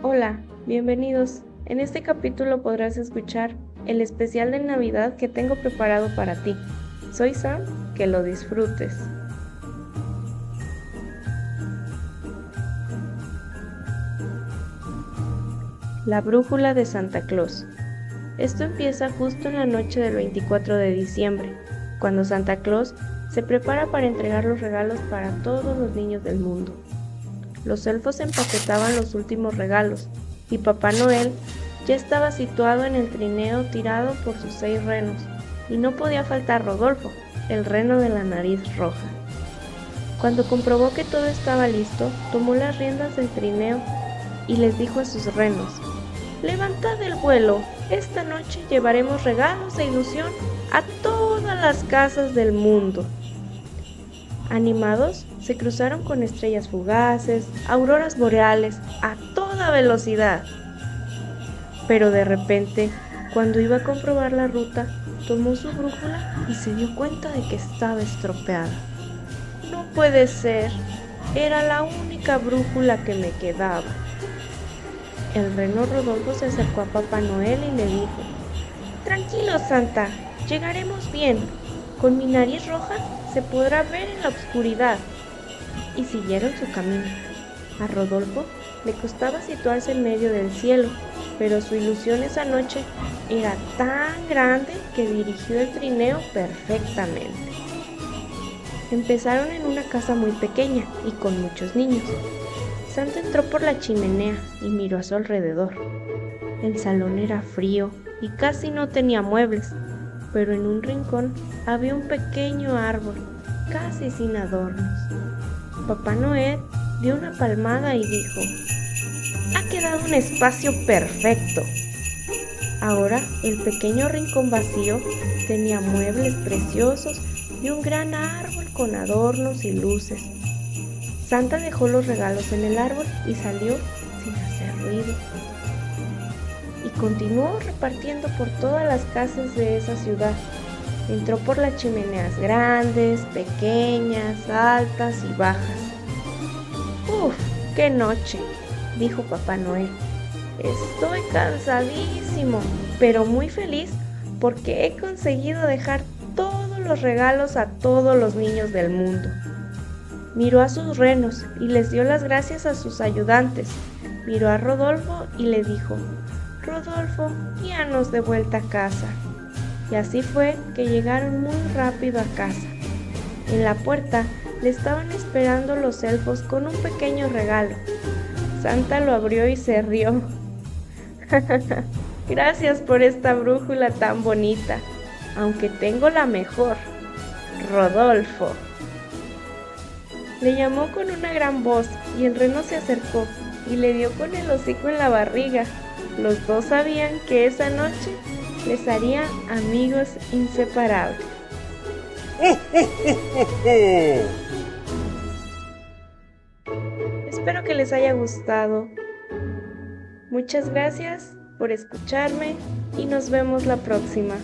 Hola, bienvenidos. En este capítulo podrás escuchar el especial de Navidad que tengo preparado para ti. Soy Sam, que lo disfrutes. La brújula de Santa Claus. Esto empieza justo en la noche del 24 de diciembre, cuando Santa Claus se prepara para entregar los regalos para todos los niños del mundo. Los elfos empaquetaban los últimos regalos y Papá Noel ya estaba situado en el trineo tirado por sus seis renos, y no podía faltar Rodolfo, el reno de la nariz roja. Cuando comprobó que todo estaba listo, tomó las riendas del trineo y les dijo a sus renos, Levantad el vuelo, esta noche llevaremos regalos e ilusión a todas las casas del mundo. Animados, se cruzaron con estrellas fugaces, auroras boreales, a toda velocidad. Pero de repente, cuando iba a comprobar la ruta, tomó su brújula y se dio cuenta de que estaba estropeada. No puede ser, era la única brújula que me quedaba. El reno Rodolfo se acercó a Papá Noel y le dijo, Tranquilo, Santa, llegaremos bien. Con mi nariz roja se podrá ver en la oscuridad. Y siguieron su camino. A Rodolfo le costaba situarse en medio del cielo, pero su ilusión esa noche era tan grande que dirigió el trineo perfectamente. Empezaron en una casa muy pequeña y con muchos niños. Santa entró por la chimenea y miró a su alrededor. El salón era frío y casi no tenía muebles, pero en un rincón había un pequeño árbol, casi sin adornos. Papá Noel dio una palmada y dijo, ha quedado un espacio perfecto. Ahora el pequeño rincón vacío tenía muebles preciosos y un gran árbol con adornos y luces. Santa dejó los regalos en el árbol y salió sin hacer ruido. Y continuó repartiendo por todas las casas de esa ciudad. Entró por las chimeneas grandes, pequeñas, altas y bajas. ¡Uf! ¡Qué noche! dijo Papá Noel. Estoy cansadísimo, pero muy feliz porque he conseguido dejar todos los regalos a todos los niños del mundo. Miró a sus renos y les dio las gracias a sus ayudantes. Miró a Rodolfo y le dijo, Rodolfo, guíanos de vuelta a casa. Y así fue que llegaron muy rápido a casa. En la puerta le estaban esperando los elfos con un pequeño regalo. Santa lo abrió y se rió. Gracias por esta brújula tan bonita, aunque tengo la mejor. Rodolfo. Le llamó con una gran voz y el reno se acercó y le dio con el hocico en la barriga. Los dos sabían que esa noche les haría amigos inseparables. Espero que les haya gustado. Muchas gracias por escucharme y nos vemos la próxima.